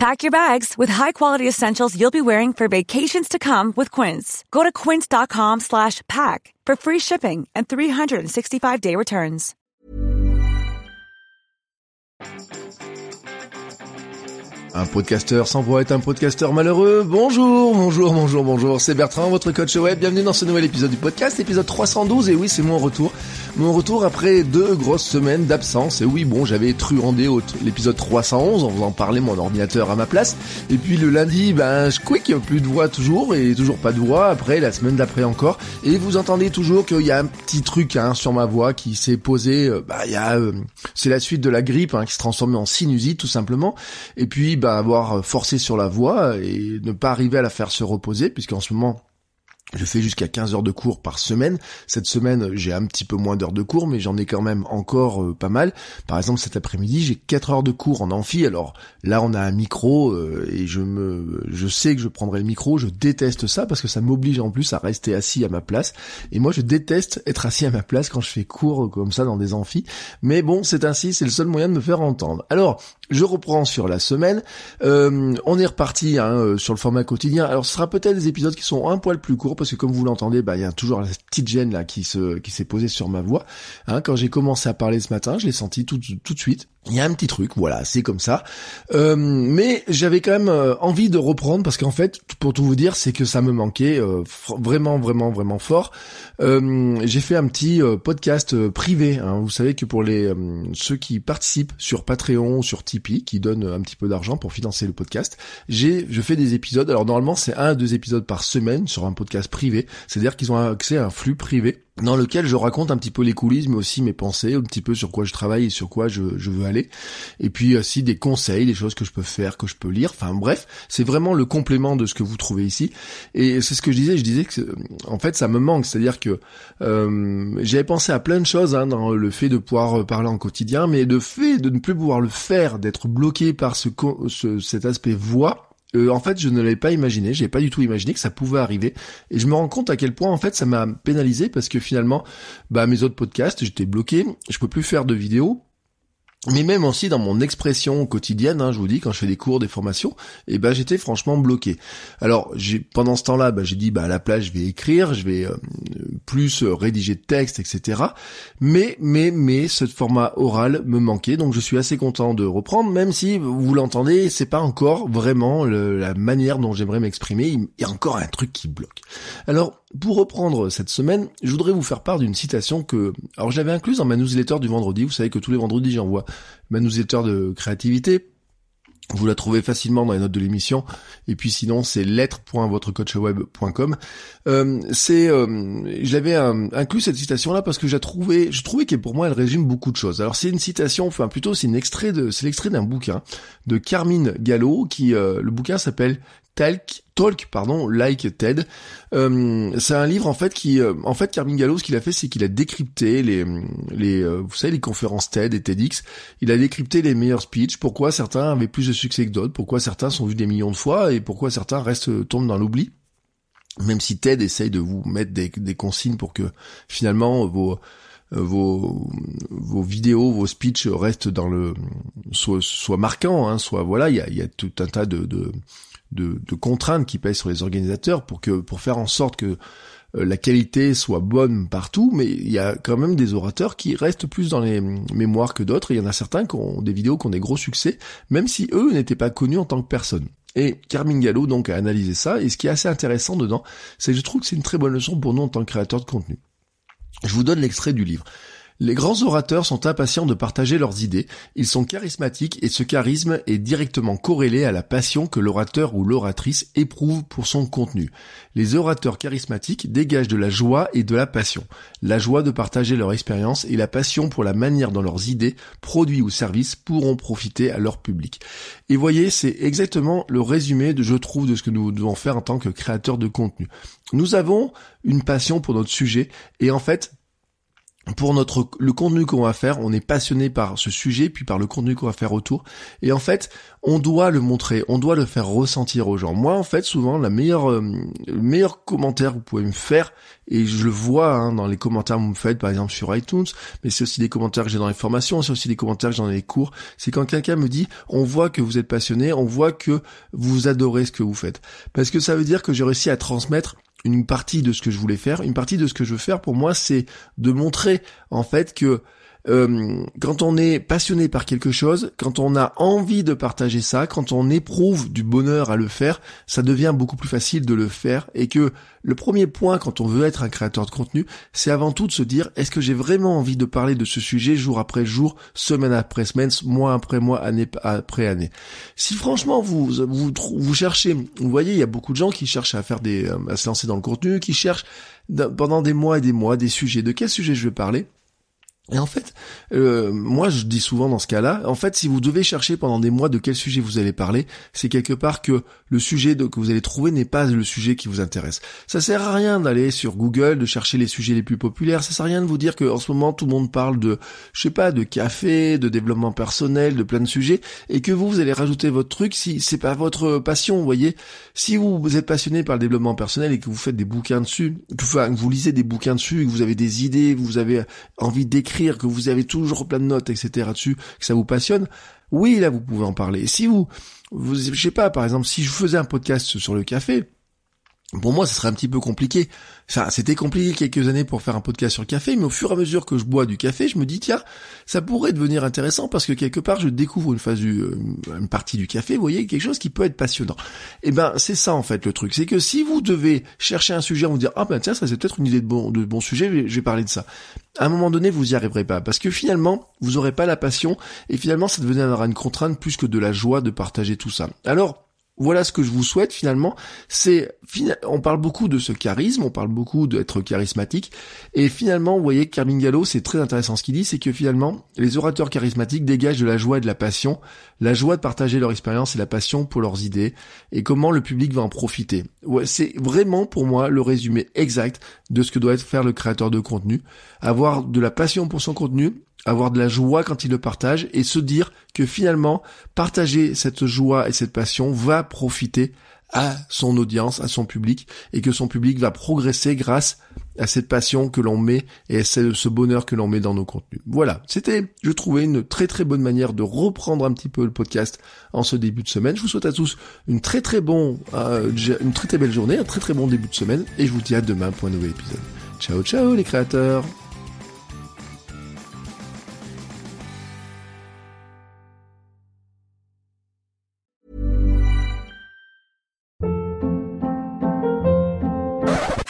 Pack your bags with high-quality essentials you'll be wearing for vacations to come with Quince. Go to quince.com slash pack for free shipping and 365-day returns. Un podcasteur sans voix est un podcasteur malheureux. Bonjour, bonjour, bonjour, bonjour. C'est Bertrand, votre coach web. Bienvenue dans ce nouvel épisode du podcast, épisode 312. Et oui, c'est mon retour. Mon retour après deux grosses semaines d'absence. Et oui, bon, j'avais truandé l'épisode 311 en faisant parler mon ordinateur à ma place. Et puis le lundi, ben, je quick, plus de voix toujours et toujours pas de voix. Après, la semaine d'après encore. Et vous entendez toujours qu'il y a un petit truc hein, sur ma voix qui s'est posé. Euh, bah, il y a, euh, c'est la suite de la grippe hein, qui se transforme en sinusite tout simplement. Et puis, bah, avoir forcé sur la voix et ne pas arriver à la faire se reposer, puisqu'en ce moment, je fais jusqu'à 15 heures de cours par semaine. Cette semaine, j'ai un petit peu moins d'heures de cours, mais j'en ai quand même encore euh, pas mal. Par exemple, cet après-midi, j'ai 4 heures de cours en amphi. Alors là, on a un micro euh, et je me, je sais que je prendrai le micro. Je déteste ça parce que ça m'oblige en plus à rester assis à ma place. Et moi, je déteste être assis à ma place quand je fais cours comme ça dans des amphis. Mais bon, c'est ainsi, c'est le seul moyen de me faire entendre. Alors, je reprends sur la semaine. Euh, on est reparti hein, sur le format quotidien. Alors, ce sera peut-être des épisodes qui sont un poil plus courts parce que comme vous l'entendez, bah il y a toujours la petite gêne là qui se qui s'est posée sur ma voix. Hein, quand j'ai commencé à parler ce matin, je l'ai senti tout tout de suite. Il y a un petit truc, voilà, c'est comme ça. Euh, mais j'avais quand même euh, envie de reprendre parce qu'en fait, pour tout vous dire, c'est que ça me manquait euh, vraiment, vraiment, vraiment fort. j'ai fait un petit podcast privé. Hein. Vous savez que pour les ceux qui participent sur Patreon, sur Tipeee, qui donnent un petit peu d'argent pour financer le podcast, j'ai je fais des épisodes. Alors normalement, c'est un deux épisodes par semaine sur un podcast privé. C'est-à-dire qu'ils ont accès à un flux privé dans lequel je raconte un petit peu les coulisses, mais aussi mes pensées, un petit peu sur quoi je travaille et sur quoi je, veux aller. Et puis aussi des conseils, des choses que je peux faire, que je peux lire. Enfin bref, c'est vraiment le complément de ce que vous trouvez ici. Et c'est ce que je disais, je disais que en fait ça me manque, c'est-à-dire que euh, j'avais pensé à plein de choses hein, dans le fait de pouvoir parler en quotidien, mais le fait de ne plus pouvoir le faire, d'être bloqué par ce cet aspect voix, euh, en fait, je ne l'avais pas imaginé, j'ai pas du tout imaginé que ça pouvait arriver, et je me rends compte à quel point en fait ça m'a pénalisé parce que finalement, bah mes autres podcasts, j'étais bloqué, je peux plus faire de vidéos, mais même aussi dans mon expression quotidienne, hein, je vous dis, quand je fais des cours, des formations, et eh ben j'étais franchement bloqué. Alors j'ai pendant ce temps-là, bah, j'ai dit bah à la place je vais écrire, je vais euh, plus rédiger de textes, etc. Mais mais mais ce format oral me manquait, donc je suis assez content de reprendre, même si vous l'entendez, c'est pas encore vraiment la manière dont j'aimerais m'exprimer. Il y a encore un truc qui bloque. Alors pour reprendre cette semaine, je voudrais vous faire part d'une citation que, alors j'avais incluse dans ma newsletter du vendredi. Vous savez que tous les vendredis j'envoie ma newsletter de créativité. Vous la trouvez facilement dans les notes de l'émission. Et puis sinon, c'est lettre.votrecoachweb.com. Euh, c'est, euh, j'avais inclus cette citation-là parce que j'ai trouvé, je trouvais que pour moi, elle résume beaucoup de choses. Alors c'est une citation, enfin plutôt c'est un extrait de, c'est l'extrait d'un bouquin de Carmine Gallo qui, euh, le bouquin s'appelle Talk, Talk, pardon, Like TED. Euh, c'est un livre en fait qui, euh, en fait, Carmine Gallo, ce qu'il a fait, c'est qu'il a décrypté les, les, euh, vous savez, les conférences TED et TEDx. Il a décrypté les meilleurs speeches. Pourquoi certains avaient plus de succès que d'autres Pourquoi certains sont vus des millions de fois et pourquoi certains restent tombent dans l'oubli Même si TED essaye de vous mettre des, des consignes pour que finalement vos vos vos vidéos, vos speeches restent dans le soit soit marquants, hein, soit voilà, il y a, y a tout un tas de, de de, contraintes qui pèsent sur les organisateurs pour que pour faire en sorte que euh, la qualité soit bonne partout, mais il y a quand même des orateurs qui restent plus dans les mémoires que d'autres, il y en a certains qui ont des vidéos qui ont des gros succès, même si eux n'étaient pas connus en tant que personne. Et Carmine Gallo donc a analysé ça, et ce qui est assez intéressant dedans, c'est que je trouve que c'est une très bonne leçon pour nous en tant que créateurs de contenu. Je vous donne l'extrait du livre. Les grands orateurs sont impatients de partager leurs idées, ils sont charismatiques et ce charisme est directement corrélé à la passion que l'orateur ou l'oratrice éprouve pour son contenu. Les orateurs charismatiques dégagent de la joie et de la passion, la joie de partager leur expérience et la passion pour la manière dont leurs idées, produits ou services pourront profiter à leur public. Et voyez, c'est exactement le résumé de je trouve de ce que nous devons faire en tant que créateurs de contenu. Nous avons une passion pour notre sujet et en fait, pour notre le contenu qu'on va faire, on est passionné par ce sujet puis par le contenu qu'on va faire autour et en fait, on doit le montrer, on doit le faire ressentir aux gens. Moi en fait, souvent la meilleure euh, le meilleur commentaire que vous pouvez me faire et je le vois hein, dans les commentaires que vous me faites par exemple sur iTunes, mais c'est aussi des commentaires que j'ai dans les formations, c'est aussi des commentaires que j'ai dans les cours, c'est quand quelqu'un me dit on voit que vous êtes passionné, on voit que vous adorez ce que vous faites. Parce que ça veut dire que j'ai réussi à transmettre une partie de ce que je voulais faire. Une partie de ce que je veux faire pour moi, c'est de montrer en fait que euh, quand on est passionné par quelque chose, quand on a envie de partager ça, quand on éprouve du bonheur à le faire, ça devient beaucoup plus facile de le faire et que le premier point quand on veut être un créateur de contenu, c'est avant tout de se dire est-ce que j'ai vraiment envie de parler de ce sujet jour après jour, semaine après semaine, mois après mois, année après année? Si franchement vous vous, vous cherchez, vous voyez, il y a beaucoup de gens qui cherchent à faire des euh, à se lancer dans le contenu, qui cherchent pendant des mois et des mois des sujets. De quel sujet je vais parler? Et en fait, euh, moi je dis souvent dans ce cas-là, en fait, si vous devez chercher pendant des mois de quel sujet vous allez parler, c'est quelque part que le sujet que vous allez trouver n'est pas le sujet qui vous intéresse. Ça sert à rien d'aller sur Google, de chercher les sujets les plus populaires. Ça sert à rien de vous dire qu'en ce moment tout le monde parle de, je sais pas, de café, de développement personnel, de plein de sujets, et que vous vous allez rajouter votre truc si c'est pas votre passion. Vous voyez, si vous, êtes passionné par le développement personnel et que vous faites des bouquins dessus, que vous lisez des bouquins dessus, que vous avez des idées, vous avez envie d'écrire que vous avez toujours plein de notes, etc. dessus, que ça vous passionne, oui, là, vous pouvez en parler. Si vous, vous, je sais pas, par exemple, si je faisais un podcast sur le café, pour moi, ce serait un petit peu compliqué. Enfin, c'était compliqué quelques années pour faire un podcast sur le café, mais au fur et à mesure que je bois du café, je me dis tiens, ça pourrait devenir intéressant parce que quelque part, je découvre une phase du, euh, une partie du café, vous voyez, quelque chose qui peut être passionnant. Et eh ben, c'est ça en fait le truc, c'est que si vous devez chercher un sujet, vous dire ah ben tiens, ça c'est peut-être une idée de bon, de bon sujet, je vais parler de ça. À un moment donné, vous y arriverez pas parce que finalement, vous aurez pas la passion et finalement, ça deviendra une contrainte plus que de la joie de partager tout ça. Alors voilà ce que je vous souhaite finalement. C'est on parle beaucoup de ce charisme, on parle beaucoup d'être charismatique, et finalement, vous voyez, Carmine Gallo, c'est très intéressant ce qu'il dit, c'est que finalement, les orateurs charismatiques dégagent de la joie et de la passion, la joie de partager leur expérience et la passion pour leurs idées, et comment le public va en profiter. C'est vraiment pour moi le résumé exact de ce que doit être faire le créateur de contenu, avoir de la passion pour son contenu avoir de la joie quand il le partage et se dire que finalement partager cette joie et cette passion va profiter à son audience, à son public et que son public va progresser grâce à cette passion que l'on met et à ce bonheur que l'on met dans nos contenus. Voilà, c'était, je trouvais, une très très bonne manière de reprendre un petit peu le podcast en ce début de semaine. Je vous souhaite à tous une très très bon, euh, une très très belle journée, un très très bon début de semaine et je vous dis à demain pour un nouvel épisode. Ciao ciao les créateurs